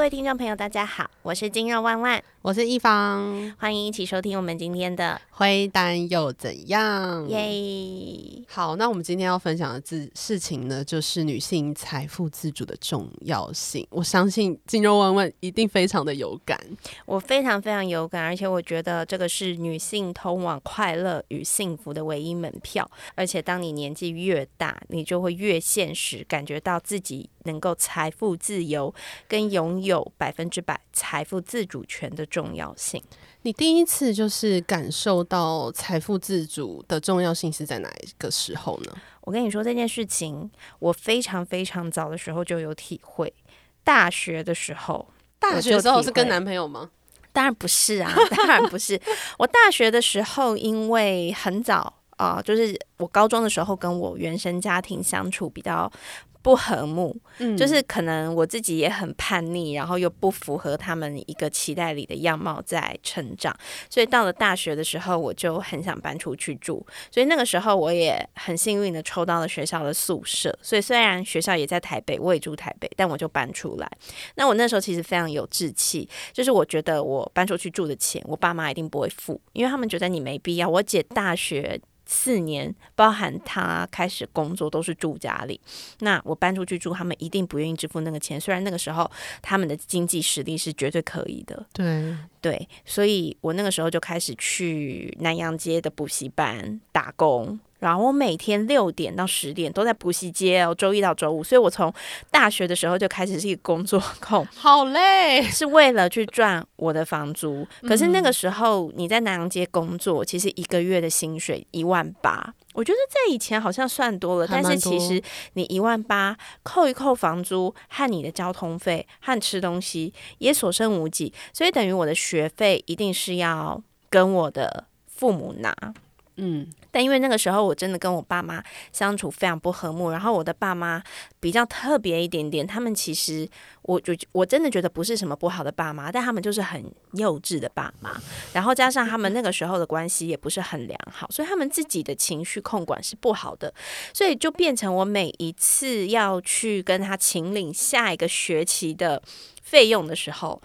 各位听众朋友，大家好，我是金肉万万，我是一方，欢迎一起收听我们今天的灰单又怎样？耶。好，那我们今天要分享的事事情呢，就是女性财富自主的重要性。我相信金肉万万一定非常的有感，我非常非常有感，而且我觉得这个是女性通往快乐与幸福的唯一门票。而且当你年纪越大，你就会越现实，感觉到自己能够财富自由，跟拥有百分之百财富自主权的重要性。你第一次就是感受到财富自主的重要性是在哪一个时候呢？我跟你说这件事情，我非常非常早的时候就有体会。大学的时候，大学的时候是跟男朋友吗？当然不是啊，当然不是。我大学的时候，因为很早啊，就是我高中的时候跟我原生家庭相处比较。不和睦，嗯，就是可能我自己也很叛逆，然后又不符合他们一个期待里的样貌在成长，所以到了大学的时候，我就很想搬出去住。所以那个时候我也很幸运的抽到了学校的宿舍，所以虽然学校也在台北，我也住台北，但我就搬出来。那我那时候其实非常有志气，就是我觉得我搬出去住的钱，我爸妈一定不会付，因为他们觉得你没必要。我姐大学。四年，包含他开始工作都是住家里。那我搬出去住，他们一定不愿意支付那个钱。虽然那个时候他们的经济实力是绝对可以的，对对，所以我那个时候就开始去南洋街的补习班打工。然后我每天六点到十点都在补习街哦，周一到周五，所以我从大学的时候就开始是一个工作控，好累，是为了去赚我的房租。可是那个时候你在南阳街工作，其实一个月的薪水一万八，我觉得在以前好像算多了，但是其实你一万八扣一扣房租和你的交通费和吃东西也所剩无几，所以等于我的学费一定是要跟我的父母拿。嗯，但因为那个时候我真的跟我爸妈相处非常不和睦，然后我的爸妈比较特别一点点，他们其实我就我真的觉得不是什么不好的爸妈，但他们就是很幼稚的爸妈，然后加上他们那个时候的关系也不是很良好，所以他们自己的情绪控管是不好的，所以就变成我每一次要去跟他请领下一个学期的费用的时候。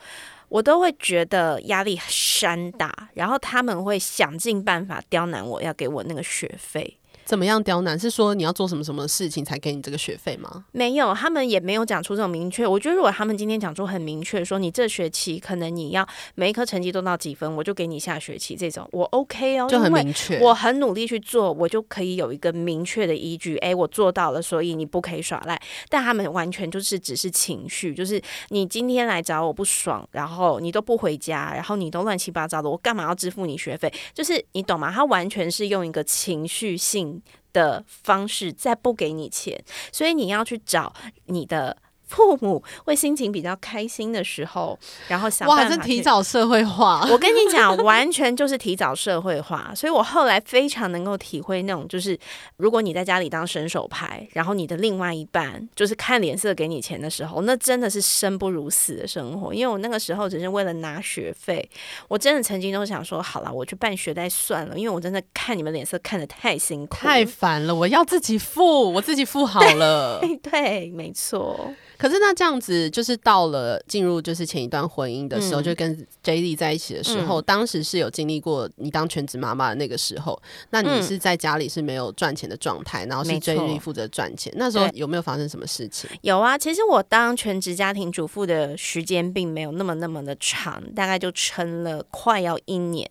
我都会觉得压力山大，然后他们会想尽办法刁难我，要给我那个学费。怎么样刁难？是说你要做什么什么事情才给你这个学费吗？没有，他们也没有讲出这种明确。我觉得如果他们今天讲出很明确，说你这学期可能你要每一科成绩都到几分，我就给你下学期这种，我 OK 哦，就很明确。我很努力去做，我就可以有一个明确的依据。哎，我做到了，所以你不可以耍赖。但他们完全就是只是情绪，就是你今天来找我不爽，然后你都不回家，然后你都乱七八糟的，我干嘛要支付你学费？就是你懂吗？他完全是用一个情绪性。的方式再不给你钱，所以你要去找你的。父母会心情比较开心的时候，然后想哇，这提早社会化。我跟你讲，完全就是提早社会化。所以我后来非常能够体会那种，就是如果你在家里当伸手牌，然后你的另外一半就是看脸色给你钱的时候，那真的是生不如死的生活。因为我那个时候只是为了拿学费，我真的曾经都想说，好了，我去办学贷算了，因为我真的看你们脸色看的太辛苦、太烦了，我要自己付，我自己付好了。对，没错。可是那这样子，就是到了进入就是前一段婚姻的时候，就跟 J D 在一起的时候，当时是有经历过你当全职妈妈的那个时候，那你是在家里是没有赚钱的状态，然后是 J D 负责赚钱。那时候有没有发生什么事情？有啊，其实我当全职家庭主妇的时间并没有那么那么的长，大概就撑了快要一年，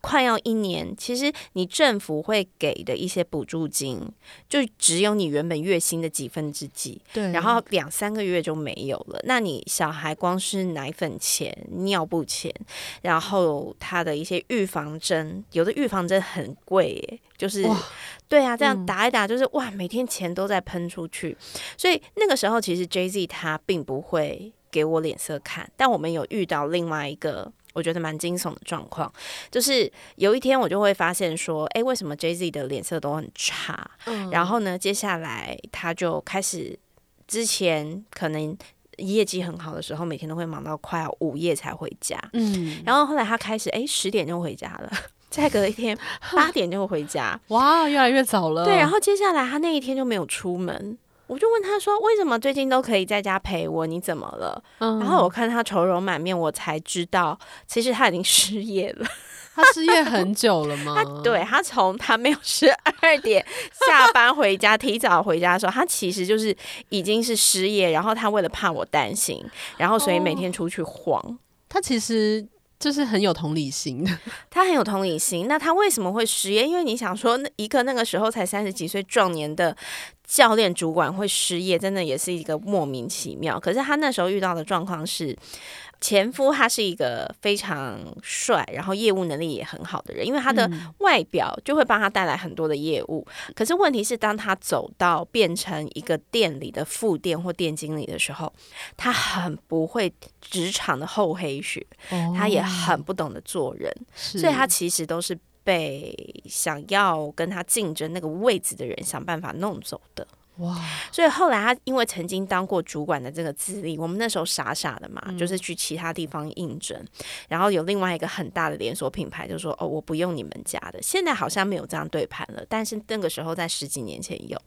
快要一年。其实你政府会给的一些补助金，就只有你原本月薪的几分之几，对，然后两三个。个月就没有了。那你小孩光是奶粉钱、尿布钱，然后他的一些预防针，有的预防针很贵，就是对啊，这样打一打就是哇，每天钱都在喷出去。所以那个时候，其实 J Z 他并不会给我脸色看。但我们有遇到另外一个我觉得蛮惊悚的状况，就是有一天我就会发现说，哎，为什么 J Z 的脸色都很差？嗯，然后呢，接下来他就开始。之前可能业绩很好的时候，每天都会忙到快要午夜才回家。嗯，然后后来他开始哎十点就回家了，再隔一天八点就回家。哇，越来越早了。对，然后接下来他那一天就没有出门。我就问他说：“为什么最近都可以在家陪我？你怎么了？”然后我看他愁容满面，我才知道其实他已经失业了。他失业很久了吗？他 对他从他没有十二点下班回家，提早回家的时候，他其实就是已经是失业。然后他为了怕我担心，然后所以每天出去晃。他其实就是很有同理心的，他很有同理心。那他为什么会失业？因为你想说，一个那个时候才三十几岁壮年的教练主管会失业，真的也是一个莫名其妙。可是他那时候遇到的状况是。前夫他是一个非常帅，然后业务能力也很好的人，因为他的外表就会帮他带来很多的业务。可是问题是，当他走到变成一个店里的副店或店经理的时候，他很不会职场的厚黑学，他也很不懂得做人，所以他其实都是被想要跟他竞争那个位置的人想办法弄走的。哇！所以后来他因为曾经当过主管的这个资历，我们那时候傻傻的嘛，就是去其他地方应征，然后有另外一个很大的连锁品牌就说：“哦，我不用你们家的。”现在好像没有这样对盘了，但是那个时候在十几年前有。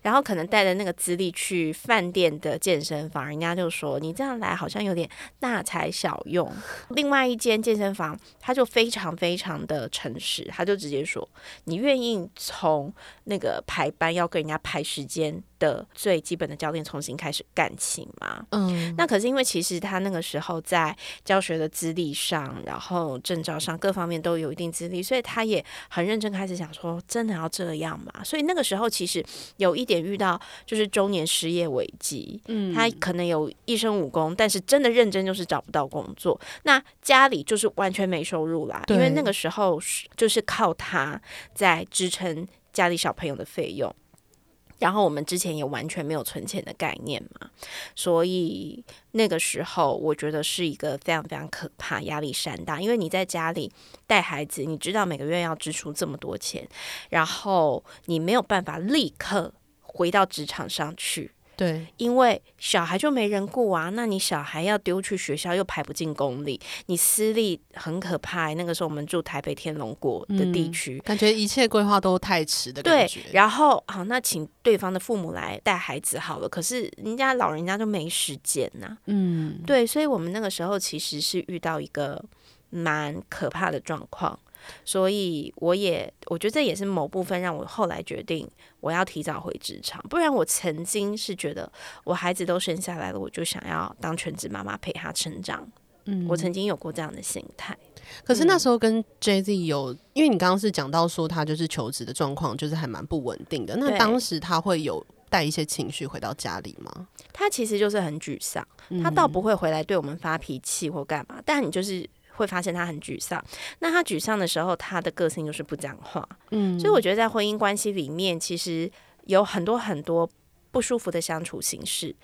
然后可能带着那个资历去饭店的健身房，人家就说：“你这样来好像有点大材小用。”另外一间健身房他就非常非常的诚实，他就直接说：“你愿意从那个排班要跟人家排时间？”的最基本的教练重新开始干起嘛？嗯，那可是因为其实他那个时候在教学的资历上，然后证照上各方面都有一定资历，所以他也很认真开始想说，真的要这样嘛？所以那个时候其实有一点遇到就是中年失业危机，嗯，他可能有一身武功，但是真的认真就是找不到工作，那家里就是完全没收入啦，因为那个时候就是靠他在支撑家里小朋友的费用。然后我们之前也完全没有存钱的概念嘛，所以那个时候我觉得是一个非常非常可怕、压力山大。因为你在家里带孩子，你知道每个月要支出这么多钱，然后你没有办法立刻回到职场上去。对，因为小孩就没人顾啊，那你小孩要丢去学校又排不进公立，你私立很可怕。那个时候我们住台北天龙国的地区，感觉一切规划都太迟的感觉。然后好，那请对方的父母来带孩子好了，可是人家老人家就没时间呐。嗯，对，所以我们那个时候其实是遇到一个蛮可怕的状况。所以我也，我觉得这也是某部分让我后来决定我要提早回职场。不然我曾经是觉得我孩子都生下来了，我就想要当全职妈妈陪他成长。嗯，我曾经有过这样的心态。可是那时候跟 J Z 有，因为你刚刚是讲到说他就是求职的状况，就是还蛮不稳定的。那当时他会有带一些情绪回到家里吗？他其实就是很沮丧，他倒不会回来对我们发脾气或干嘛，但你就是。会发现他很沮丧，那他沮丧的时候，他的个性就是不讲话。嗯，所以我觉得在婚姻关系里面，其实有很多很多不舒服的相处形式。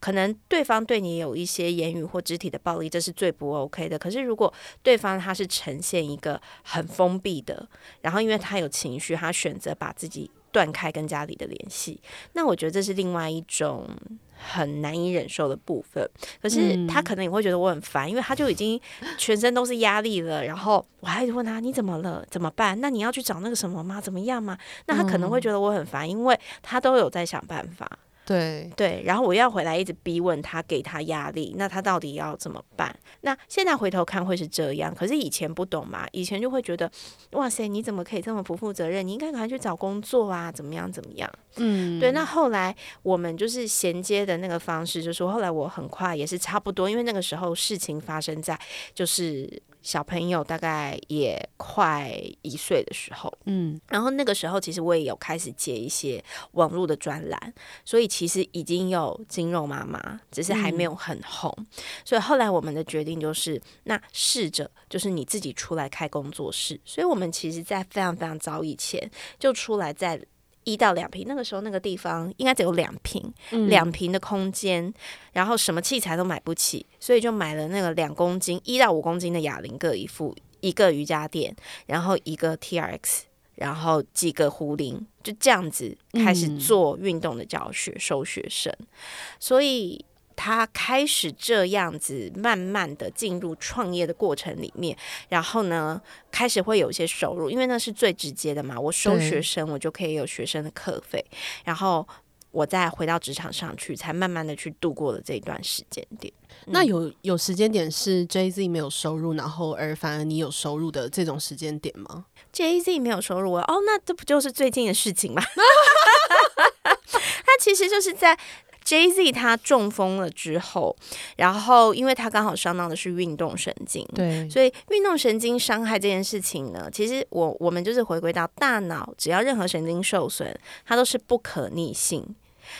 可能对方对你有一些言语或肢体的暴力，这是最不 OK 的。可是如果对方他是呈现一个很封闭的，然后因为他有情绪，他选择把自己断开跟家里的联系，那我觉得这是另外一种。很难以忍受的部分，可是他可能也会觉得我很烦，因为他就已经全身都是压力了。然后我还问他你怎么了？怎么办？那你要去找那个什么吗？怎么样吗？那他可能会觉得我很烦，因为他都有在想办法。对对，然后我要回来一直逼问他，给他压力，那他到底要怎么办？那现在回头看会是这样，可是以前不懂嘛，以前就会觉得，哇塞，你怎么可以这么不负责任？你应该赶快去找工作啊，怎么样怎么样？嗯，对。那后来我们就是衔接的那个方式，就是后来我很快也是差不多，因为那个时候事情发生在就是。小朋友大概也快一岁的时候，嗯，然后那个时候其实我也有开始接一些网络的专栏，所以其实已经有金肉妈妈，只是还没有很红。所以后来我们的决定就是，那试着就是你自己出来开工作室。所以我们其实，在非常非常早以前就出来在。一到两平，那个时候那个地方应该只有两平，两平的空间，然后什么器材都买不起，所以就买了那个两公斤、一到五公斤的哑铃各一副，一个瑜伽垫，然后一个 T R X，然后几个壶铃，就这样子开始做运动的教学，收学生，所以。他开始这样子，慢慢的进入创业的过程里面，然后呢，开始会有一些收入，因为那是最直接的嘛。我收学生，我就可以有学生的课费，然后我再回到职场上去，才慢慢的去度过了这一段时间点。那有有时间点是 J Z 没有收入，然后而反而你有收入的这种时间点吗？J Z 没有收入哦，那这不就是最近的事情吗？他其实就是在 J Z 他中风了之后，然后因为他刚好伤到的是运动神经，对，所以运动神经伤害这件事情呢，其实我我们就是回归到大脑，只要任何神经受损，它都是不可逆性。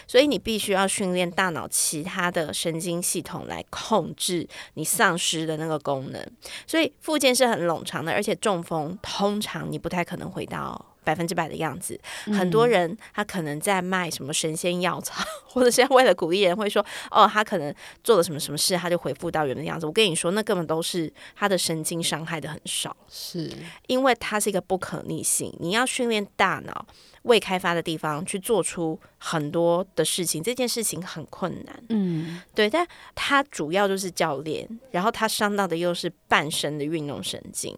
所以你必须要训练大脑其他的神经系统来控制你丧失的那个功能。所以复健是很冗长的，而且中风通常你不太可能回到百分之百的样子。很多人他可能在卖什么神仙药草，或者是为了鼓励人会说哦，他可能做了什么什么事，他就恢复到原来的样子。我跟你说，那根本都是他的神经伤害的很少，是因为它是一个不可逆性。你要训练大脑。未开发的地方去做出很多的事情，这件事情很困难。嗯，对，但他主要就是教练，然后他伤到的又是半身的运动神经，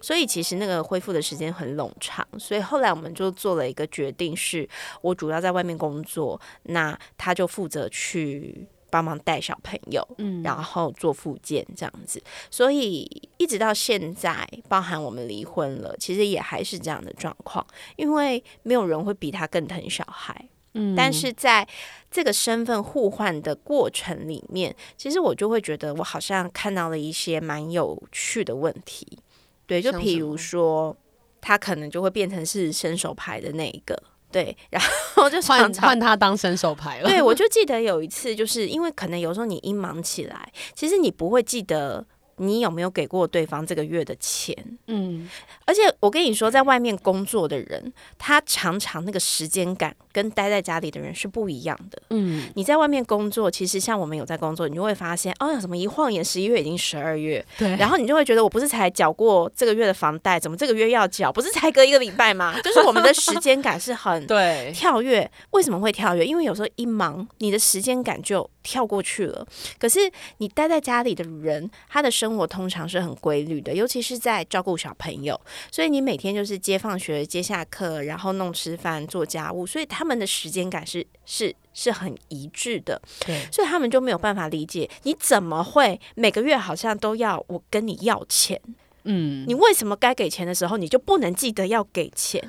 所以其实那个恢复的时间很冗长。所以后来我们就做了一个决定，是我主要在外面工作，那他就负责去。帮忙带小朋友，嗯，然后做复健这样子，所以一直到现在，包含我们离婚了，其实也还是这样的状况，因为没有人会比他更疼小孩，嗯，但是在这个身份互换的过程里面，其实我就会觉得我好像看到了一些蛮有趣的问题，对，就比如说他可能就会变成是伸手牌的那一个。对，然后就换换他当伸手牌了。对，我就记得有一次，就是因为可能有时候你一忙起来，其实你不会记得。你有没有给过对方这个月的钱？嗯，而且我跟你说，在外面工作的人，他常常那个时间感跟待在家里的人是不一样的。嗯，你在外面工作，其实像我们有在工作，你就会发现，哦，怎么一晃眼十一月已经十二月？对，然后你就会觉得，我不是才缴过这个月的房贷，怎么这个月要缴？不是才隔一个礼拜吗？就是我们的时间感是很对跳跃。为什么会跳跃？因为有时候一忙，你的时间感就跳过去了。可是你待在家里的人，他的生活通常是很规律的，尤其是在照顾小朋友，所以你每天就是接放学、接下课，然后弄吃饭、做家务，所以他们的时间感是是是很一致的。对，所以他们就没有办法理解你怎么会每个月好像都要我跟你要钱。嗯，你为什么该给钱的时候你就不能记得要给钱？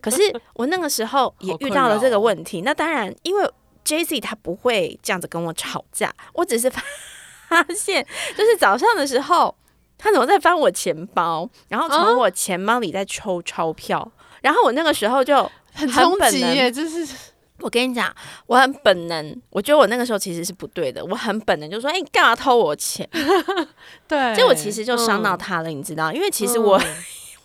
可是我那个时候也遇到了这个问题。那当然，因为 J Z 他不会这样子跟我吵架，我只是。发现就是早上的时候，他怎么在翻我钱包，然后从我钱包里在抽钞票，然后我那个时候就很冲击耶！就是我跟你讲，我很本能，我觉得我那个时候其实是不对的，我很本能就说：“哎，你干嘛偷我钱？” 对，结果其实就伤到他了，你知道？因为其实我。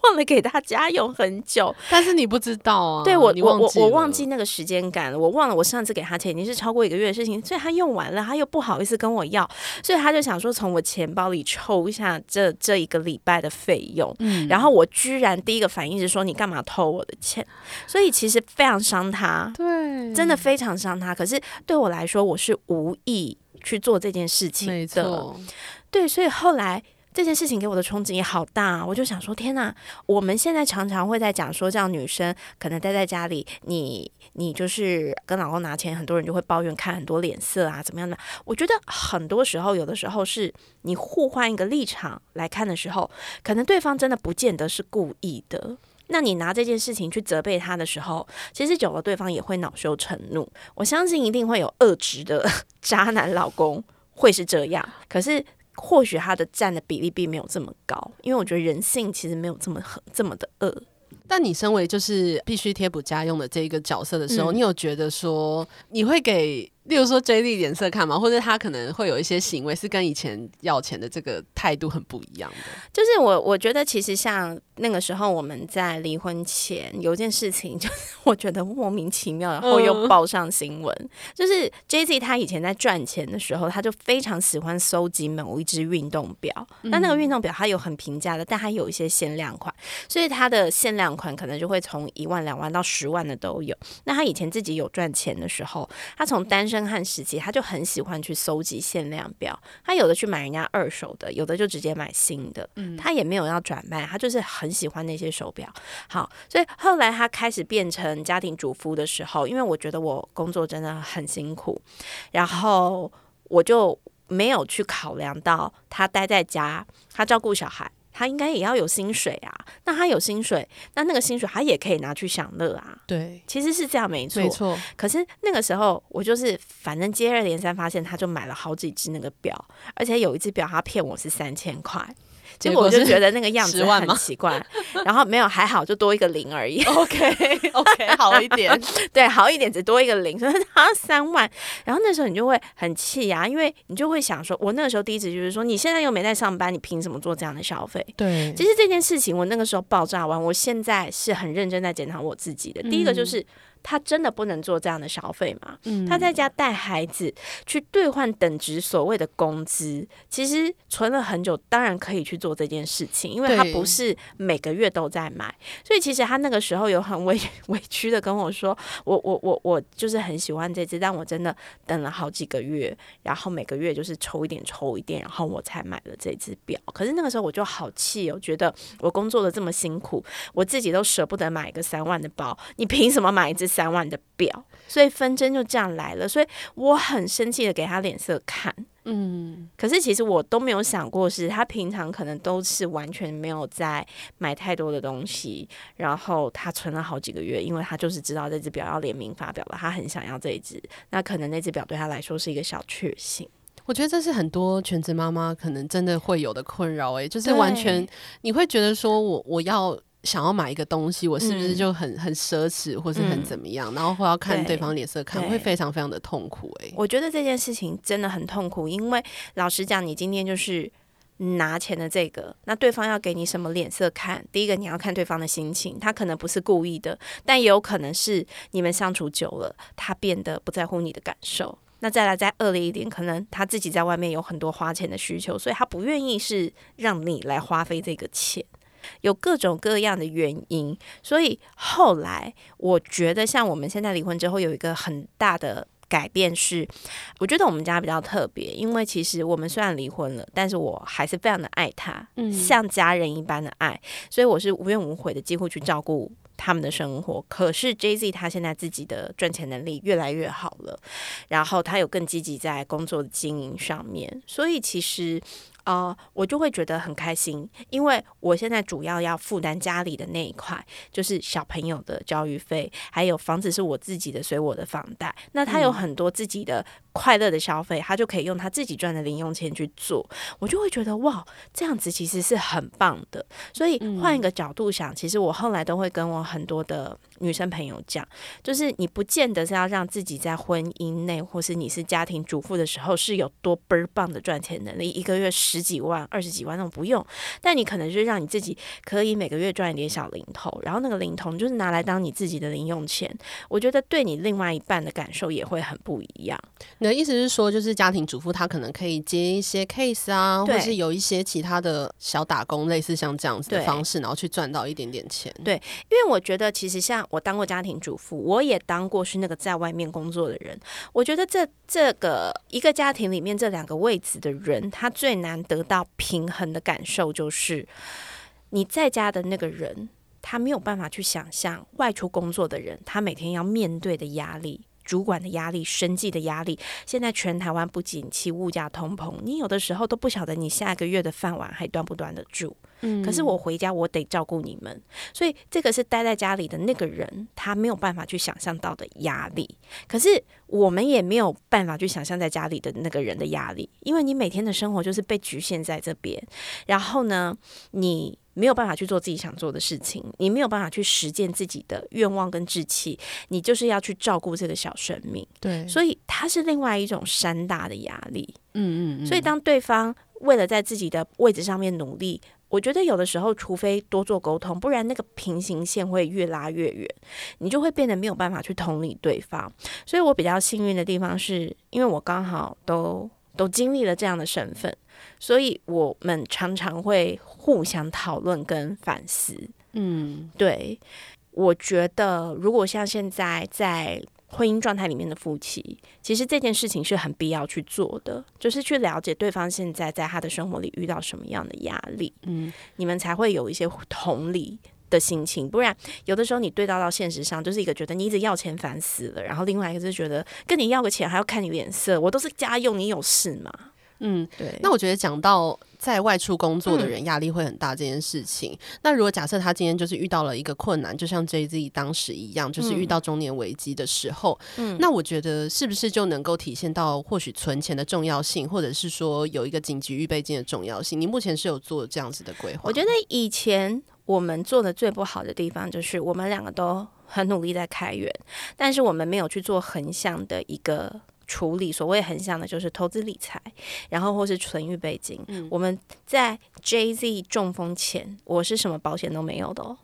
忘了给他家用很久，但是你不知道啊。对我，我我我忘记那个时间感了。我忘了我上次给他钱已经是超过一个月的事情，所以他用完了，他又不好意思跟我要，所以他就想说从我钱包里抽一下这这一个礼拜的费用。嗯，然后我居然第一个反应是说你干嘛偷我的钱？所以其实非常伤他，对，真的非常伤他。可是对我来说，我是无意去做这件事情的，对，所以后来。这件事情给我的冲击也好大，我就想说，天哪！我们现在常常会在讲说，这样女生可能待在家里，你你就是跟老公拿钱，很多人就会抱怨，看很多脸色啊，怎么样的？我觉得很多时候，有的时候是你互换一个立场来看的时候，可能对方真的不见得是故意的。那你拿这件事情去责备他的时候，其实久了，对方也会恼羞成怒。我相信一定会有恶质的 渣男老公会是这样，可是。或许他的占的比例并没有这么高，因为我觉得人性其实没有这么很这么的恶。但你身为就是必须贴补家用的这一个角色的时候，你有觉得说你会给？例如说 J D 脸色看嘛，或者他可能会有一些行为是跟以前要钱的这个态度很不一样的。就是我我觉得其实像那个时候我们在离婚前有件事情，就是我觉得莫名其妙，然后又报上新闻。就是 J Z 他以前在赚钱的时候，他就非常喜欢搜集某一只运动表。那那个运动表它有很平价的，但它有一些限量款，所以它的限量款可能就会从一万两万到十万的都有。那他以前自己有赚钱的时候，他从单身生汉时期，他就很喜欢去搜集限量表，他有的去买人家二手的，有的就直接买新的，嗯，他也没有要转卖，他就是很喜欢那些手表。好，所以后来他开始变成家庭主妇的时候，因为我觉得我工作真的很辛苦，然后我就没有去考量到他待在家，他照顾小孩。他应该也要有薪水啊，那他有薪水，那那个薪水他也可以拿去享乐啊。对，其实是这样，没错，没错。可是那个时候，我就是反正接二连三发现，他就买了好几只那个表，而且有一只表他骗我是三千块。结果我就觉得那个样子很奇怪，然后没有还好，就多一个零而已。OK OK，好一点，对，好一点，只多一个零，所以他三万。然后那时候你就会很气呀，因为你就会想说，我那个时候第一直就是说，你现在又没在上班，你凭什么做这样的消费？对，其实这件事情我那个时候爆炸完，我现在是很认真在检讨我自己的。第一个就是。他真的不能做这样的消费吗？他在家带孩子去兑换等值所谓的工资，其实存了很久，当然可以去做这件事情，因为他不是每个月都在买，所以其实他那个时候有很委 委屈的跟我说：“我我我我就是很喜欢这只，但我真的等了好几个月，然后每个月就是抽一点抽一点，然后我才买了这只表。可是那个时候我就好气哦，觉得我工作的这么辛苦，我自己都舍不得买一个三万的包，你凭什么买一只？”三万的表，所以纷争就这样来了。所以我很生气的给他脸色看。嗯，可是其实我都没有想过，是他平常可能都是完全没有在买太多的东西，然后他存了好几个月，因为他就是知道这只表要联名发表了，他很想要这一只。那可能那只表对他来说是一个小确幸。我觉得这是很多全职妈妈可能真的会有的困扰。哎，就是完全你会觉得说我我要。想要买一个东西，我是不是就很很奢侈，或是很怎么样？然后会要看对方脸色，看会非常非常的痛苦。哎，我觉得这件事情真的很痛苦，因为老实讲，你今天就是拿钱的这个，那对方要给你什么脸色看？第一个，你要看对方的心情，他可能不是故意的，但也有可能是你们相处久了，他变得不在乎你的感受。那再来再恶劣一点，可能他自己在外面有很多花钱的需求，所以他不愿意是让你来花费这个钱。有各种各样的原因，所以后来我觉得，像我们现在离婚之后，有一个很大的改变是，我觉得我们家比较特别，因为其实我们虽然离婚了，但是我还是非常的爱他，嗯，像家人一般的爱，所以我是无怨无悔的，几乎去照顾他们的生活。可是 J Z 他现在自己的赚钱能力越来越好了，然后他有更积极在工作的经营上面，所以其实。呃，我就会觉得很开心，因为我现在主要要负担家里的那一块，就是小朋友的教育费，还有房子是我自己的，所以我的房贷。那他有很多自己的快乐的消费，他就可以用他自己赚的零用钱去做，我就会觉得哇，这样子其实是很棒的。所以换一个角度想，其实我后来都会跟我很多的女生朋友讲，就是你不见得是要让自己在婚姻内，或是你是家庭主妇的时候是有多倍儿棒的赚钱能力，一个月十。十几万、二十几万那种不用，但你可能就是让你自己可以每个月赚一点小零头，然后那个零头就是拿来当你自己的零用钱。我觉得对你另外一半的感受也会很不一样。你的意思是说，就是家庭主妇她可能可以接一些 case 啊，或是有一些其他的小打工，类似像这样子的方式，然后去赚到一点点钱。对，因为我觉得其实像我当过家庭主妇，我也当过是那个在外面工作的人。我觉得这这个一个家庭里面这两个位置的人，他最难。得到平衡的感受，就是你在家的那个人，他没有办法去想象外出工作的人，他每天要面对的压力。主管的压力、生计的压力，现在全台湾不景气，物价通膨，你有的时候都不晓得你下个月的饭碗还端不端得住。嗯，可是我回家我得照顾你们，所以这个是待在家里的那个人，他没有办法去想象到的压力。可是我们也没有办法去想象在家里的那个人的压力，因为你每天的生活就是被局限在这边。然后呢，你。没有办法去做自己想做的事情，你没有办法去实践自己的愿望跟志气，你就是要去照顾这个小生命。对，所以它是另外一种山大的压力。嗯嗯。所以当对方为了在自己的位置上面努力，我觉得有的时候，除非多做沟通，不然那个平行线会越拉越远，你就会变得没有办法去同理对方。所以我比较幸运的地方是，因为我刚好都都经历了这样的身份。所以我们常常会互相讨论跟反思。嗯，对，我觉得如果像现在在婚姻状态里面的夫妻，其实这件事情是很必要去做的，就是去了解对方现在在他的生活里遇到什么样的压力，嗯，你们才会有一些同理。的心情，不然有的时候你对到到现实上，就是一个觉得你一直要钱烦死了，然后另外一个是觉得跟你要个钱还要看你脸色，我都是家用，你有事吗？嗯，对。那我觉得讲到在外出工作的人压力会很大这件事情，那如果假设他今天就是遇到了一个困难，就像 J Z 当时一样，就是遇到中年危机的时候，嗯，那我觉得是不是就能够体现到或许存钱的重要性，或者是说有一个紧急预备金的重要性？你目前是有做这样子的规划？我觉得以前。我们做的最不好的地方，就是我们两个都很努力在开源，但是我们没有去做横向的一个处理。所谓横向的，就是投资理财，然后或是存预备金。我们在 J Z 中风前，我是什么保险都没有的哦。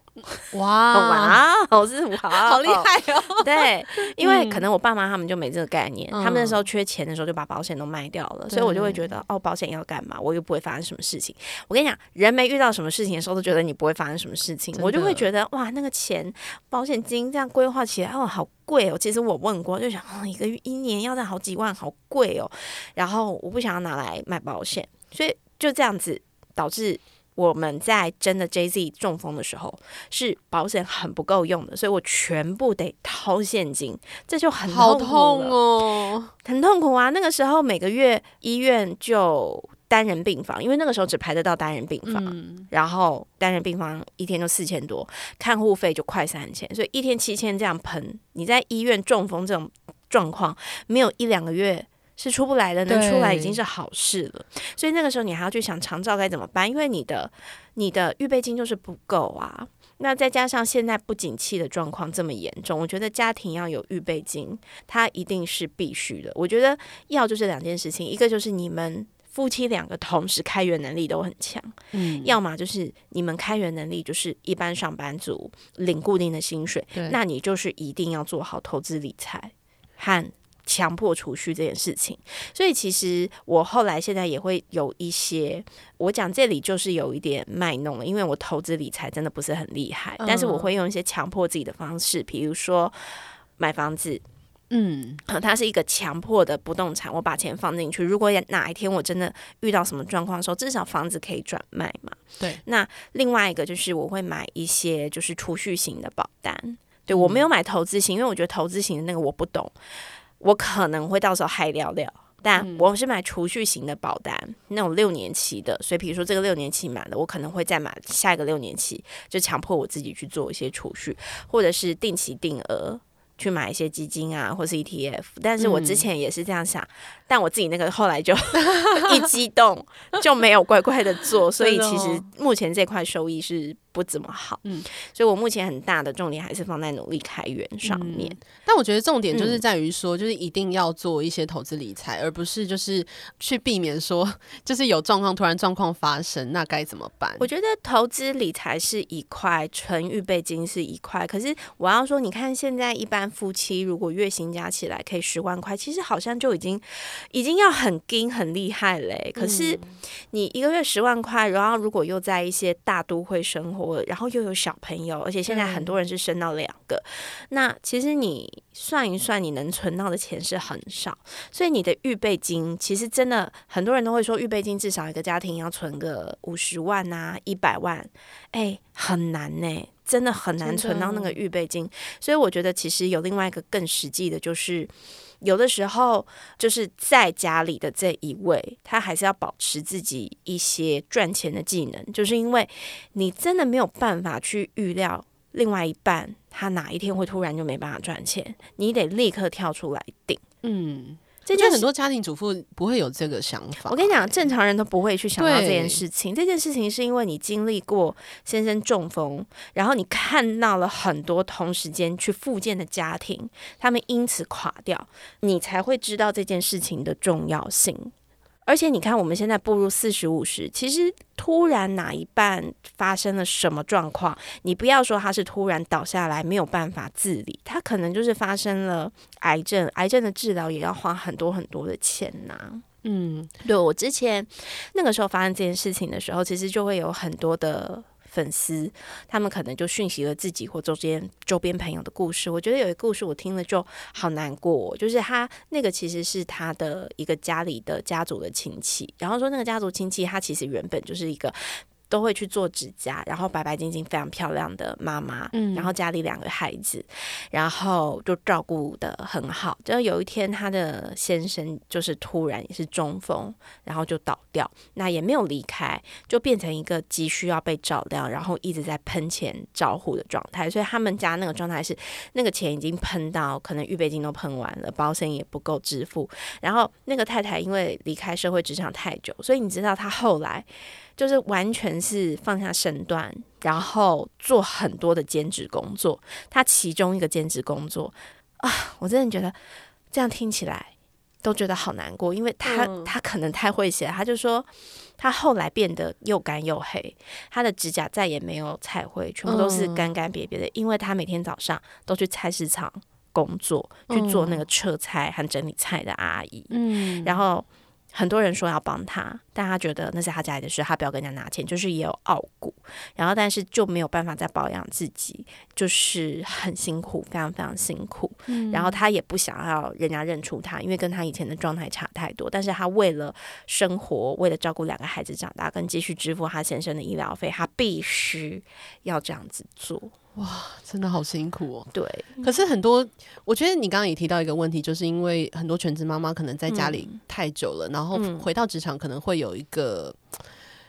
哇 哇，好是哇，好厉害哦！对，因为可能我爸妈他们就没这个概念，他们那时候缺钱的时候就把保险都卖掉了，所以我就会觉得哦，保险要干嘛？我又不会发生什么事情。我跟你讲，人没遇到什么事情的时候，都觉得你不会发生什么事情，我就会觉得哇，那个钱保险金这样规划起来哦，好贵哦。其实我问过，就想哦，一个月一年要在好几万，好贵哦。然后我不想要拿来买保险，所以就这样子导致。我们在真的 J Z 中风的时候，是保险很不够用的，所以我全部得掏现金，这就很痛痛哦，很痛苦啊！那个时候每个月医院就单人病房，因为那个时候只排得到单人病房，然后单人病房一天就四千多，看护费就快三千，所以一天七千这样喷。你在医院中风这种状况，没有一两个月。是出不来的，能出来已经是好事了。所以那个时候你还要去想长照该怎么办，因为你的你的预备金就是不够啊。那再加上现在不景气的状况这么严重，我觉得家庭要有预备金，它一定是必须的。我觉得要就是两件事情，一个就是你们夫妻两个同时开源能力都很强，嗯，要么就是你们开源能力就是一般上班族领固定的薪水，那你就是一定要做好投资理财和。强迫储蓄这件事情，所以其实我后来现在也会有一些，我讲这里就是有一点卖弄了，因为我投资理财真的不是很厉害，但是我会用一些强迫自己的方式，比如说买房子，嗯，它是一个强迫的不动产，我把钱放进去，如果哪一天我真的遇到什么状况的时候，至少房子可以转卖嘛。对，那另外一个就是我会买一些就是储蓄型的保单，对我没有买投资型，因为我觉得投资型的那个我不懂。我可能会到时候嗨聊聊，但我是买储蓄型的保单，那种六年期的，所以比如说这个六年期满了，我可能会再买下一个六年期，就强迫我自己去做一些储蓄，或者是定期定额去买一些基金啊，或是 ETF。但是我之前也是这样想，但我自己那个后来就一激动就没有乖乖的做，所以其实目前这块收益是。不怎么好，嗯，所以我目前很大的重点还是放在努力开源上面。但我觉得重点就是在于说，就是一定要做一些投资理财，而不是就是去避免说，就是有状况突然状况发生，那该怎么办？我觉得投资理财是一块，存预备金是一块。可是我要说，你看现在一般夫妻如果月薪加起来可以十万块，其实好像就已经已经要很精很厉害嘞。可是你一个月十万块，然后如果又在一些大都会生活，我然后又有小朋友，而且现在很多人是生到两个，那其实你算一算，你能存到的钱是很少，所以你的预备金其实真的很多人都会说，预备金至少一个家庭要存个五十万啊，一百万，哎，很难呢，真的很难存到那个。预备金，所以我觉得其实有另外一个更实际的，就是。有的时候，就是在家里的这一位，他还是要保持自己一些赚钱的技能，就是因为你真的没有办法去预料另外一半他哪一天会突然就没办法赚钱，你得立刻跳出来顶，嗯。这就很多家庭主妇不会有这个想法。我跟你讲，正常人都不会去想到这件事情。这件事情是因为你经历过先生中风，然后你看到了很多同时间去复健的家庭，他们因此垮掉，你才会知道这件事情的重要性。而且你看，我们现在步入四十五十，其实突然哪一半发生了什么状况，你不要说他是突然倒下来没有办法自理，他可能就是发生了癌症，癌症的治疗也要花很多很多的钱呐。嗯，对我之前那个时候发生这件事情的时候，其实就会有很多的粉丝，他们可能就讯息了自己或周边周边朋友的故事。我觉得有一个故事我听了就好难过，就是他那个其实是他的一个家里的家族的亲戚，然后说那个家族亲戚他其实原本就是一个。都会去做指甲，然后白白净净、非常漂亮的妈妈，嗯，然后家里两个孩子，然后就照顾的很好。就有一天，她的先生就是突然也是中风，然后就倒掉，那也没有离开，就变成一个急需要被照料，然后一直在喷钱照护的状态。所以他们家那个状态是，那个钱已经喷到可能预备金都喷完了，保险也不够支付。然后那个太太因为离开社会职场太久，所以你知道她后来。就是完全是放下身段，然后做很多的兼职工作。他其中一个兼职工作啊，我真的觉得这样听起来都觉得好难过，因为他他可能太会写，他就说他后来变得又干又黑，他的指甲再也没有彩绘，全部都是干干瘪瘪的，因为他每天早上都去菜市场工作，去做那个撤菜和整理菜的阿姨，嗯，然后。很多人说要帮他，但他觉得那是他家里的事，他不要跟人家拿钱，就是也有傲骨，然后但是就没有办法再保养自己，就是很辛苦，非常非常辛苦。然后他也不想要人家认出他，因为跟他以前的状态差太多。但是他为了生活，为了照顾两个孩子长大，跟继续支付他先生的医疗费，他必须要这样子做。哇，真的好辛苦哦。对，可是很多，我觉得你刚刚也提到一个问题，就是因为很多全职妈妈可能在家里太久了，然后回到职场可能会有一个。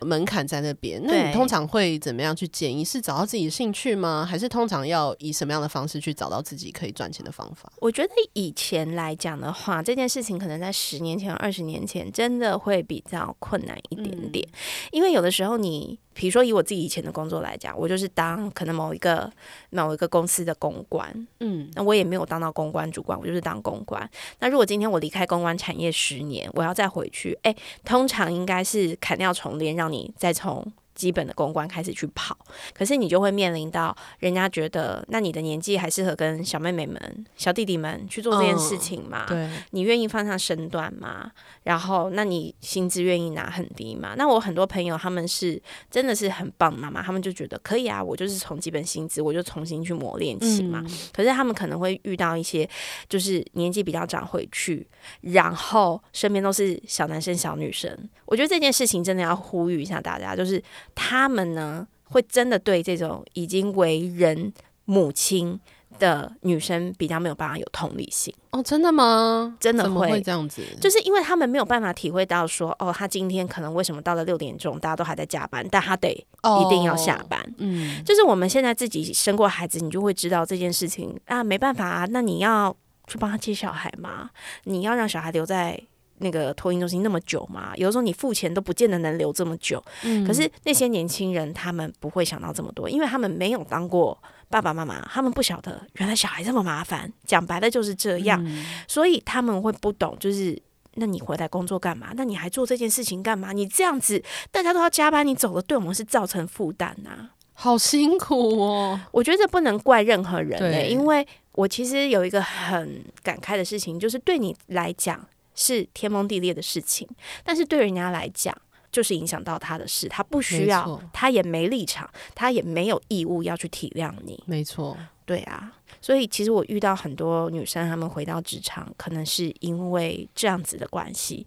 门槛在那边，那你通常会怎么样去建议？是找到自己的兴趣吗？还是通常要以什么样的方式去找到自己可以赚钱的方法？我觉得以前来讲的话，这件事情可能在十年前、二十年前真的会比较困难一点点，因为有的时候你，比如说以我自己以前的工作来讲，我就是当可能某一个某一个公司的公关，嗯，那我也没有当到公关主管，我就是当公关。那如果今天我离开公关产业十年，我要再回去，哎，通常应该是砍掉重练，让你再从基本的公关开始去跑，可是你就会面临到人家觉得，那你的年纪还适合跟小妹妹们、小弟弟们去做这件事情吗？对，你愿意放下身段吗？然后，那你薪资愿意拿很低吗？那我很多朋友他们是真的是很棒妈妈，他们就觉得可以啊，我就是从基本薪资我就重新去磨练起嘛。可是他们可能会遇到一些就是年纪比较长回去，然后身边都是小男生小女生。我觉得这件事情真的要呼吁一下大家，就是。他们呢，会真的对这种已经为人母亲的女生比较没有办法有同理心哦？真的吗？真的会这样子？就是因为他们没有办法体会到说，哦，他今天可能为什么到了六点钟，大家都还在加班，但他得一定要下班。嗯，就是我们现在自己生过孩子，你就会知道这件事情啊，没办法啊，那你要去帮他接小孩吗？你要让小孩留在？那个托婴中心那么久嘛，有的时候你付钱都不见得能留这么久。嗯，可是那些年轻人他们不会想到这么多，因为他们没有当过爸爸妈妈，他们不晓得原来小孩这么麻烦。讲白了就是这样，所以他们会不懂，就是那你回来工作干嘛？那你还做这件事情干嘛？你这样子大家都要加班，你走了对我们是造成负担呐，好辛苦哦。我觉得不能怪任何人嘞，因为我其实有一个很感慨的事情，就是对你来讲。是天崩地裂的事情，但是对人家来讲，就是影响到他的事，他不需要，他也没立场，他也没有义务要去体谅你。没错，对啊，所以其实我遇到很多女生，她们回到职场，可能是因为这样子的关系，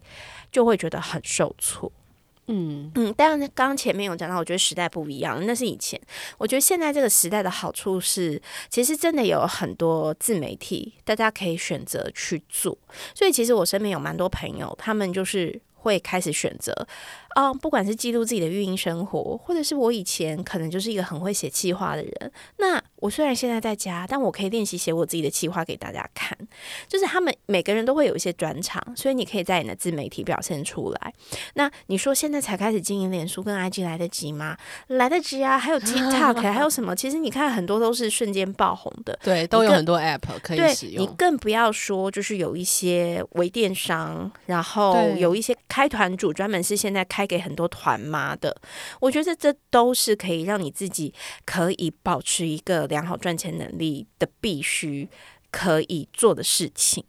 就会觉得很受挫。嗯嗯，但，刚刚前面有讲到，我觉得时代不一样，那是以前。我觉得现在这个时代的好处是，其实真的有很多自媒体，大家可以选择去做。所以，其实我身边有蛮多朋友，他们就是会开始选择。啊，不管是记录自己的育婴生活，或者是我以前可能就是一个很会写气话的人，那我虽然现在在家，但我可以练习写我自己的气话给大家看。就是他们每个人都会有一些专长，所以你可以在你的自媒体表现出来。那你说现在才开始经营脸书跟 IG 来得及吗？来得及啊！还有 TikTok，还有什么？其实你看很多都是瞬间爆红的，对，都有很多 App 可以使用。你更不要说，就是有一些微电商，然后有一些开团主专门是现在开。给很多团妈的，我觉得这都是可以让你自己可以保持一个良好赚钱能力的必须可以做的事情。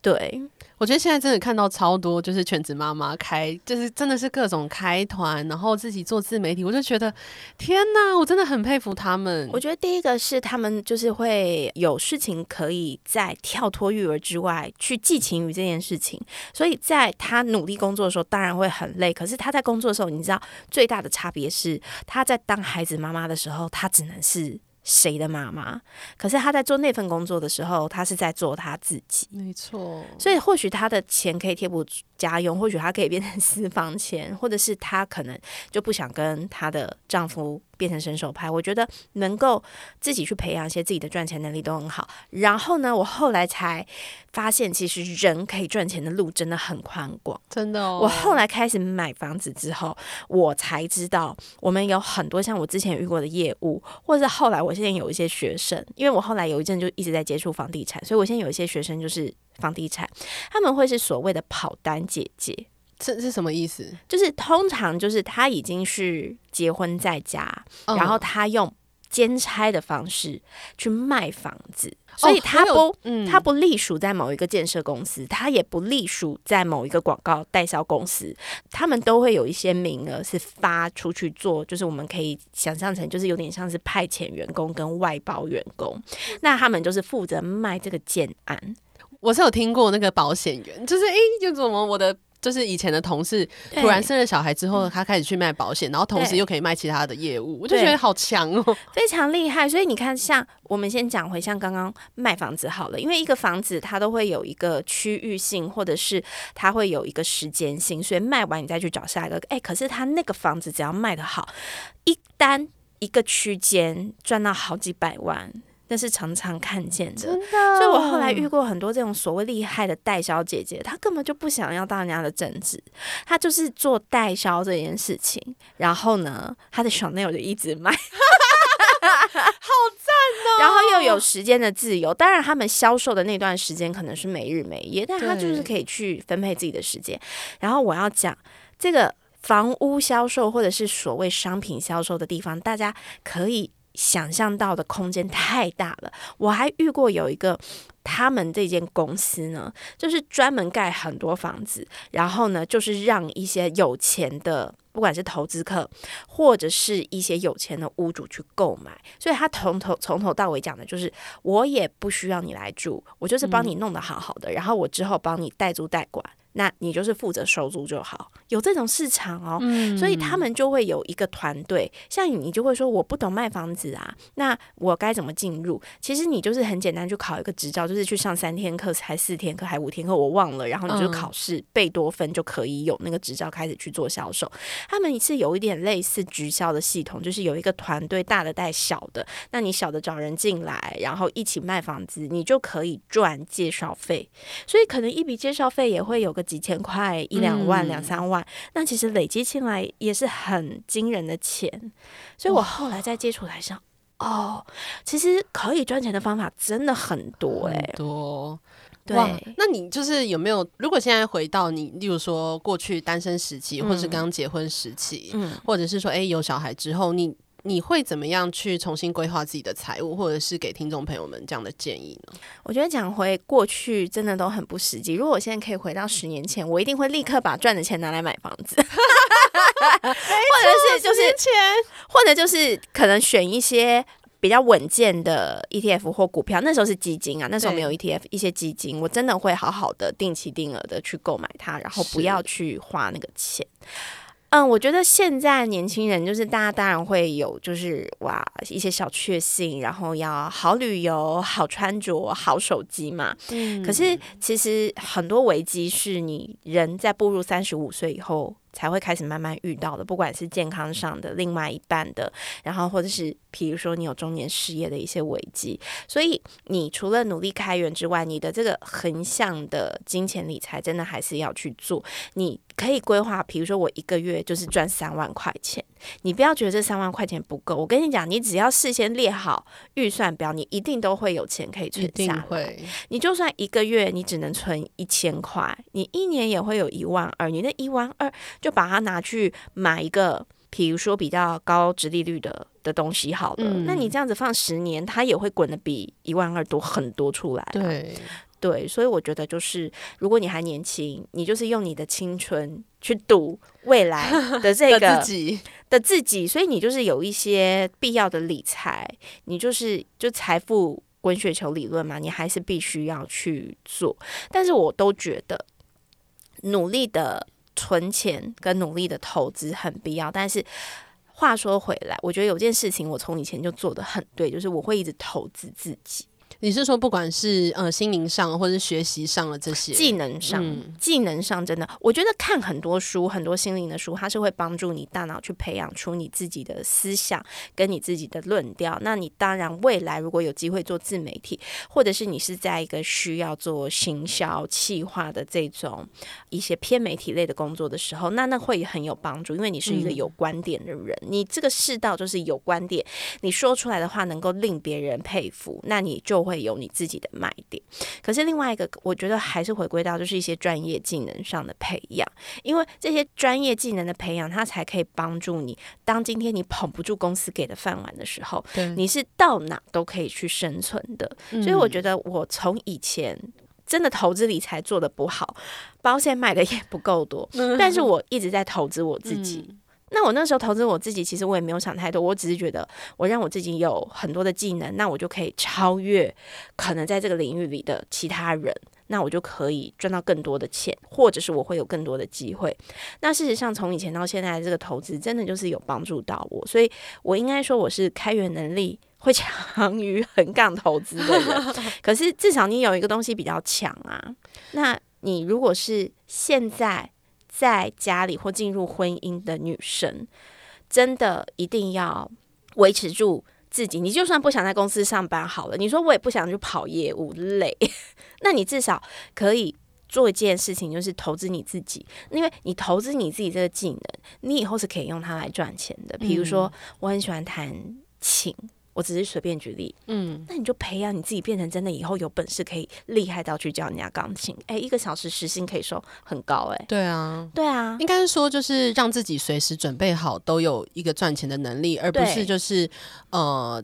对。我觉得现在真的看到超多，就是全职妈妈开，就是真的是各种开团，然后自己做自媒体，我就觉得天哪，我真的很佩服他们。我觉得第一个是他们就是会有事情可以在跳脱育儿之外去寄情于这件事情，所以在他努力工作的时候，当然会很累。可是他在工作的时候，你知道最大的差别是他在当孩子妈妈的时候，他只能是。谁的妈妈？可是他在做那份工作的时候，他是在做他自己。没错，所以或许他的钱可以贴补家用，或许他可以变成私房钱，或者是她可能就不想跟她的丈夫。变成伸手派，我觉得能够自己去培养一些自己的赚钱能力都很好。然后呢，我后来才发现，其实人可以赚钱的路真的很宽广，真的。我后来开始买房子之后，我才知道，我们有很多像我之前遇过的业务，或者是后来我现在有一些学生，因为我后来有一阵就一直在接触房地产，所以我现在有一些学生就是房地产，他们会是所谓的跑单姐姐。这是什么意思？就是通常就是他已经是结婚在家，然后他用兼差的方式去卖房子，所以他不，他不隶属在某一个建设公司，他也不隶属在某一个广告代销公司，他们都会有一些名额是发出去做，就是我们可以想象成就是有点像是派遣员工跟外包员工，那他们就是负责卖这个建案。我是有听过那个保险员，就是哎，就怎么我的。就是以前的同事突然生了小孩之后，他开始去卖保险，然后同时又可以卖其他的业务，我就觉得好强哦，非常厉害。所以你看，像我们先讲回像刚刚卖房子好了，因为一个房子它都会有一个区域性，或者是它会有一个时间性，所以卖完你再去找下一个。哎，可是他那个房子只要卖的好，一单一个区间赚到好几百万。那是常常看见的，真的。所以我后来遇过很多这种所谓厉害的代销姐姐，她根本就不想要当人家的正职，她就是做代销这件事情。然后呢，她的 Chanel 就一直卖，好赞哦。然后又有时间的自由，当然他们销售的那段时间可能是没日没夜，但他就是可以去分配自己的时间。然后我要讲这个房屋销售或者是所谓商品销售的地方，大家可以。想象到的空间太大了，我还遇过有一个，他们这间公司呢，就是专门盖很多房子，然后呢，就是让一些有钱的，不管是投资客或者是一些有钱的屋主去购买，所以他从头从头到尾讲的就是，我也不需要你来住，我就是帮你弄得好好的，然后我之后帮你代租代管。那你就是负责收租就好，有这种市场哦，所以他们就会有一个团队。像你就会说我不懂卖房子啊，那我该怎么进入？其实你就是很简单，就考一个执照，就是去上三天课，还四天课，还五天课，我忘了。然后你就考试背多芬就可以有那个执照，开始去做销售。他们是有一点类似直销的系统，就是有一个团队，大的带小的。那你小的找人进来，然后一起卖房子，你就可以赚介绍费。所以可能一笔介绍费也会有个。几千块、一两万、两三万，那其实累积起来也是很惊人的钱。所以我后来在接触台上，哦，其实可以赚钱的方法真的很多，哎，多。对，那你就是有没有？如果现在回到你，例如说过去单身时期，或是刚结婚时期，嗯，或者是说，哎，有小孩之后，你。你会怎么样去重新规划自己的财务，或者是给听众朋友们这样的建议呢？我觉得讲回过去真的都很不实际。如果我现在可以回到十年前，我一定会立刻把赚的钱拿来买房子，或者是就是钱，或者就是可能选一些比较稳健的 ETF 或股票。那时候是基金啊，那时候没有 ETF，一些基金，我真的会好好的定期定额的去购买它，然后不要去花那个钱。嗯，我觉得现在年轻人就是大家当然会有，就是哇一些小确幸，然后要好旅游、好穿着、好手机嘛。嗯，可是其实很多危机是你人在步入三十五岁以后。才会开始慢慢遇到的，不管是健康上的、另外一半的，然后或者是比如说你有中年失业的一些危机，所以你除了努力开源之外，你的这个横向的金钱理财真的还是要去做。你可以规划，比如说我一个月就是赚三万块钱，你不要觉得这三万块钱不够。我跟你讲，你只要事先列好预算表，你一定都会有钱可以存下来。你就算一个月你只能存一千块，你一年也会有一万二，你那一万二。就把它拿去买一个，比如说比较高值利率的的东西好了。那你这样子放十年，它也会滚的比一万二多很多出来。对对，所以我觉得就是如果你还年轻，你就是用你的青春去赌未来的这 个自己的自己，所以你就是有一些必要的理财，你就是就财富滚雪球理论嘛，你还是必须要去做。但是我都觉得努力的存钱跟努力的投资很必要，但是。话说回来，我觉得有件事情我从以前就做的很对，就是我会一直投资自己。你是说，不管是呃心灵上，或者是学习上的这些技能上，技能上真的，我觉得看很多书，很多心灵的书，它是会帮助你大脑去培养出你自己的思想跟你自己的论调。那你当然未来如果有机会做自媒体，或者是你是在一个需要做行销企划的这种一些偏媒体类的工作的时候，那那会很有帮助，因为你是一个有观点的人，你这个世道就是有观点，你说出来的话能够令别人佩服，那你就。会有你自己的卖点，可是另外一个，我觉得还是回归到就是一些专业技能上的培养，因为这些专业技能的培养，它才可以帮助你。当今天你捧不住公司给的饭碗的时候，你是到哪都可以去生存的。所以我觉得我从以前真的投资理财做的不好，保险买的也不够多，但是我一直在投资我自己。那我那时候投资我自己，其实我也没有想太多，我只是觉得我让我自己有很多的技能，那我就可以超越可能在这个领域里的其他人，那我就可以赚到更多的钱，或者是我会有更多的机会。那事实上，从以前到现在，这个投资真的就是有帮助到我，所以我应该说我是开源能力会强于横杠投资的人。可是至少你有一个东西比较强啊。那你如果是现在。在家里或进入婚姻的女生，真的一定要维持住自己。你就算不想在公司上班好了，你说我也不想去跑业务累，那你至少可以做一件事情，就是投资你自己。因为你投资你自己这个技能，你以后是可以用它来赚钱的。比如说，我很喜欢弹琴。我只是随便举例，嗯，那你就培养你自己，变成真的以后有本事可以厉害到去教人家钢琴，哎，一个小时时薪可以收很高，哎，对啊，对啊，应该是说就是让自己随时准备好，都有一个赚钱的能力，而不是就是呃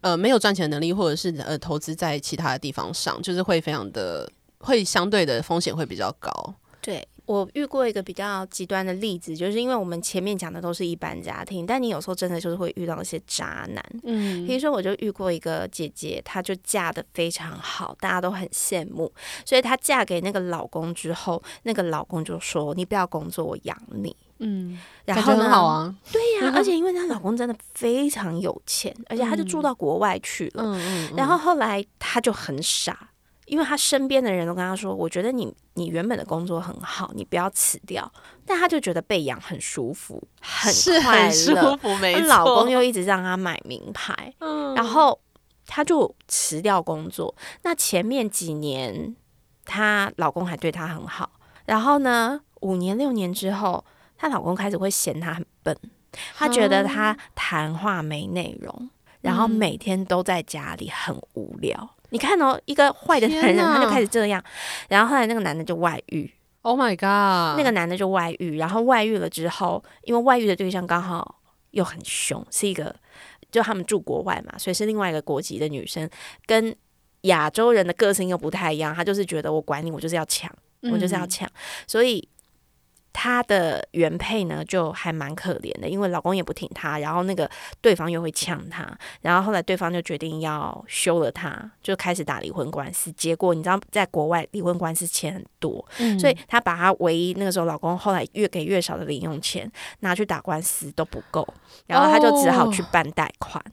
呃没有赚钱能力，或者是呃投资在其他的地方上，就是会非常的会相对的风险会比较高，对。我遇过一个比较极端的例子，就是因为我们前面讲的都是一般家庭，但你有时候真的就是会遇到一些渣男。嗯，比如说我就遇过一个姐姐，她就嫁的非常好，大家都很羡慕，所以她嫁给那个老公之后，那个老公就说：“你不要工作，我养你。”嗯，然后很好啊，对呀，而且因为她老公真的非常有钱，而且他就住到国外去了。嗯嗯，然后后来她就很傻。因为他身边的人都跟他说：“我觉得你你原本的工作很好，你不要辞掉。”但他就觉得被养很舒服，很快乐。老公又一直让他买名牌，然后他就辞掉工作。那前面几年，她老公还对她很好。然后呢，五年六年之后，她老公开始会嫌她很笨，他觉得她谈话没内容，然后每天都在家里很无聊。你看哦，一个坏的男人他就开始这样，然后后来那个男的就外遇。Oh my god！那个男的就外遇，然后外遇了之后，因为外遇的对象刚好又很凶，是一个就他们住国外嘛，所以是另外一个国籍的女生，跟亚洲人的个性又不太一样，他就是觉得我管你，我就是要抢，我就是要抢，所以。她的原配呢，就还蛮可怜的，因为老公也不挺她，然后那个对方又会呛她，然后后来对方就决定要休了她，就开始打离婚官司。结果你知道，在国外离婚官司钱很多，所以她把她唯一那个时候老公后来越给越少的零用钱拿去打官司都不够，然后她就只好去办贷款，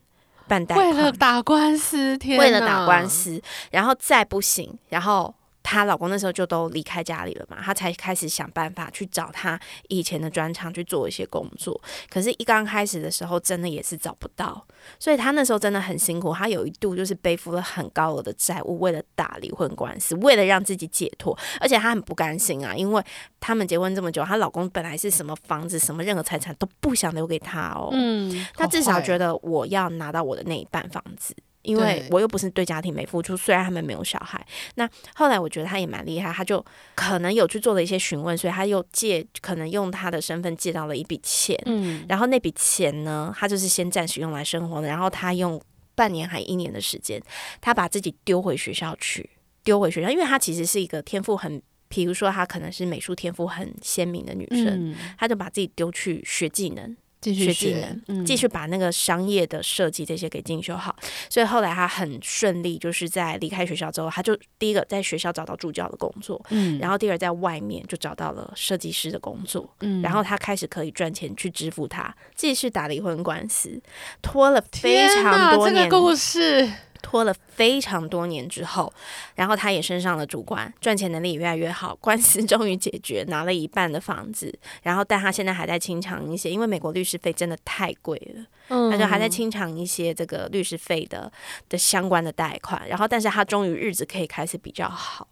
办贷款为了打官司，天，为了打官司，然后再不行，然后。她老公那时候就都离开家里了嘛，她才开始想办法去找她以前的专长去做一些工作。可是，一刚开始的时候，真的也是找不到，所以她那时候真的很辛苦。她有一度就是背负了很高额的债务，为了打离婚官司，为了让自己解脱。而且她很不甘心啊，因为他们结婚这么久，她老公本来是什么房子、什么任何财产都不想留给她哦。嗯，她至少觉得我要拿到我的那一半房子。因为我又不是对家庭没付出，虽然他们没有小孩。那后来我觉得他也蛮厉害，他就可能有去做了一些询问，所以他又借，可能用他的身份借到了一笔钱。嗯，然后那笔钱呢，他就是先暂时用来生活的。然后他用半年还一年的时间，他把自己丢回学校去，丢回学校，因为他其实是一个天赋很，比如说她可能是美术天赋很鲜明的女生，她就把自己丢去学技能。继续学技能，继续把那个商业的设计这些给进修好。所以后来他很顺利，就是在离开学校之后，他就第一个在学校找到助教的工作，嗯，然后第二在外面就找到了设计师的工作，嗯，然后他开始可以赚钱去支付他，继续打离婚官司，拖了非常多年。这个故事。拖了非常多年之后，然后他也升上了主管，赚钱能力也越来越好，官司 终于解决，拿了一半的房子。然后，但他现在还在清偿一些，因为美国律师费真的太贵了，他就还在清偿一些这个律师费的的相关的贷款。然后，但是他终于日子可以开始比较好，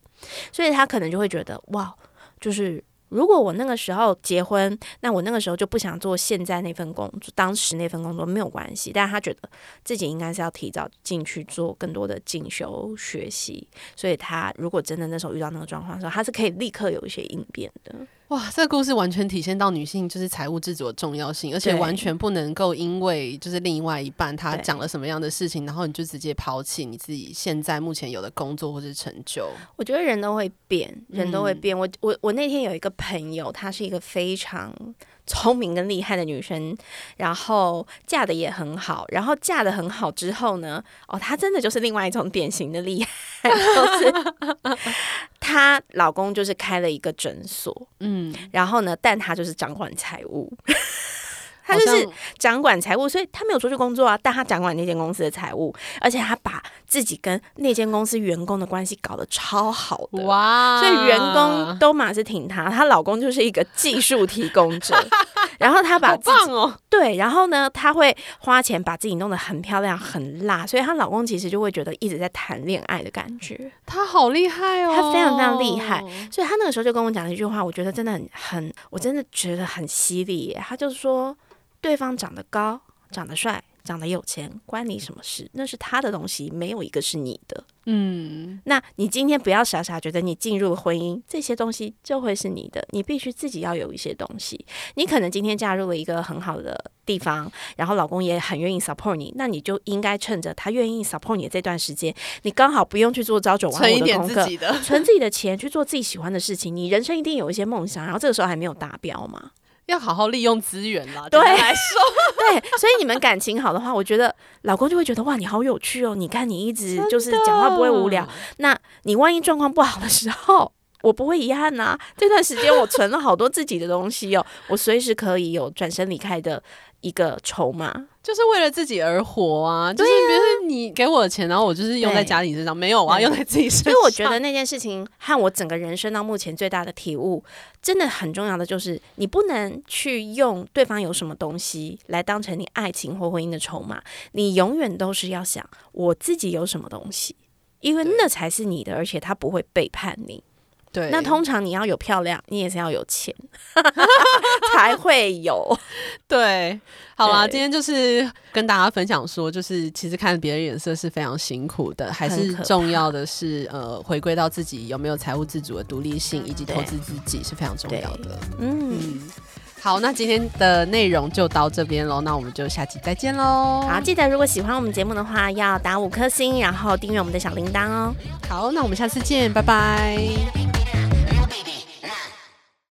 所以他可能就会觉得哇，就是。如果我那个时候结婚，那我那个时候就不想做现在那份工作，当时那份工作没有关系。但他觉得自己应该是要提早进去做更多的进修学习，所以他如果真的那时候遇到那个状况的时候，他是可以立刻有一些应变的。哇，这个故事完全体现到女性就是财务自主的重要性，而且完全不能够因为就是另外一半他讲了什么样的事情，然后你就直接抛弃你自己现在目前有的工作或者成就。我觉得人都会变，人都会变。我我我那天有一个朋友，他是一个非常。聪明跟厉害的女生，然后嫁的也很好，然后嫁的很好之后呢，哦，她真的就是另外一种典型的厉害，就是她老公就是开了一个诊所，嗯，然后呢，但她就是掌管财务。他就是掌管财务，所以他没有出去工作啊，但他掌管那间公司的财务，而且他把自己跟那间公司员工的关系搞得超好的。哇，所以员工都马是挺他，她老公就是一个技术提供者，然后他把自己哦，对，然后呢，他会花钱把自己弄得很漂亮很辣，所以她老公其实就会觉得一直在谈恋爱的感觉，他好厉害哦，他非常非常厉害，所以他那个时候就跟我讲了一句话，我觉得真的很很，我真的觉得很犀利耶，他就是说。对方长得高、长得帅、长得有钱，关你什么事？那是他的东西，没有一个是你的。嗯，那你今天不要傻傻觉得你进入了婚姻，这些东西就会是你的。你必须自己要有一些东西。你可能今天嫁入了一个很好的地方，然后老公也很愿意 support 你，那你就应该趁着他愿意 support 你的这段时间，你刚好不用去做朝九晚五的功课，存自己的钱去做自己喜欢的事情。你人生一定有一些梦想，然后这个时候还没有达标嘛？要好好利用资源啦，对来说，对，所以你们感情好的话，我觉得老公就会觉得哇，你好有趣哦！你看你一直就是讲话不会无聊，那你万一状况不好的时候，我不会遗憾呐。这段时间我存了好多自己的东西哦，我随时可以有转身离开的一个筹码。就是为了自己而活啊！就是比如说你给我的钱，然后我就是用在家里身上，没有啊，用在自己身上。所以我觉得那件事情和我整个人生到目前最大的体悟，真的很重要的就是，你不能去用对方有什么东西来当成你爱情或婚姻的筹码，你永远都是要想我自己有什么东西，因为那才是你的，而且他不会背叛你。对，那通常你要有漂亮，你也是要有钱 才会有。对，好啦，今天就是跟大家分享说，就是其实看别人脸色是非常辛苦的，还是重要的是呃，回归到自己有没有财务自主的独立性，以及投资自己是非常重要的。嗯，好，那今天的内容就到这边喽，那我们就下期再见喽。好，记得如果喜欢我们节目的话，要打五颗星，然后订阅我们的小铃铛哦。好，那我们下次见，拜拜。baby.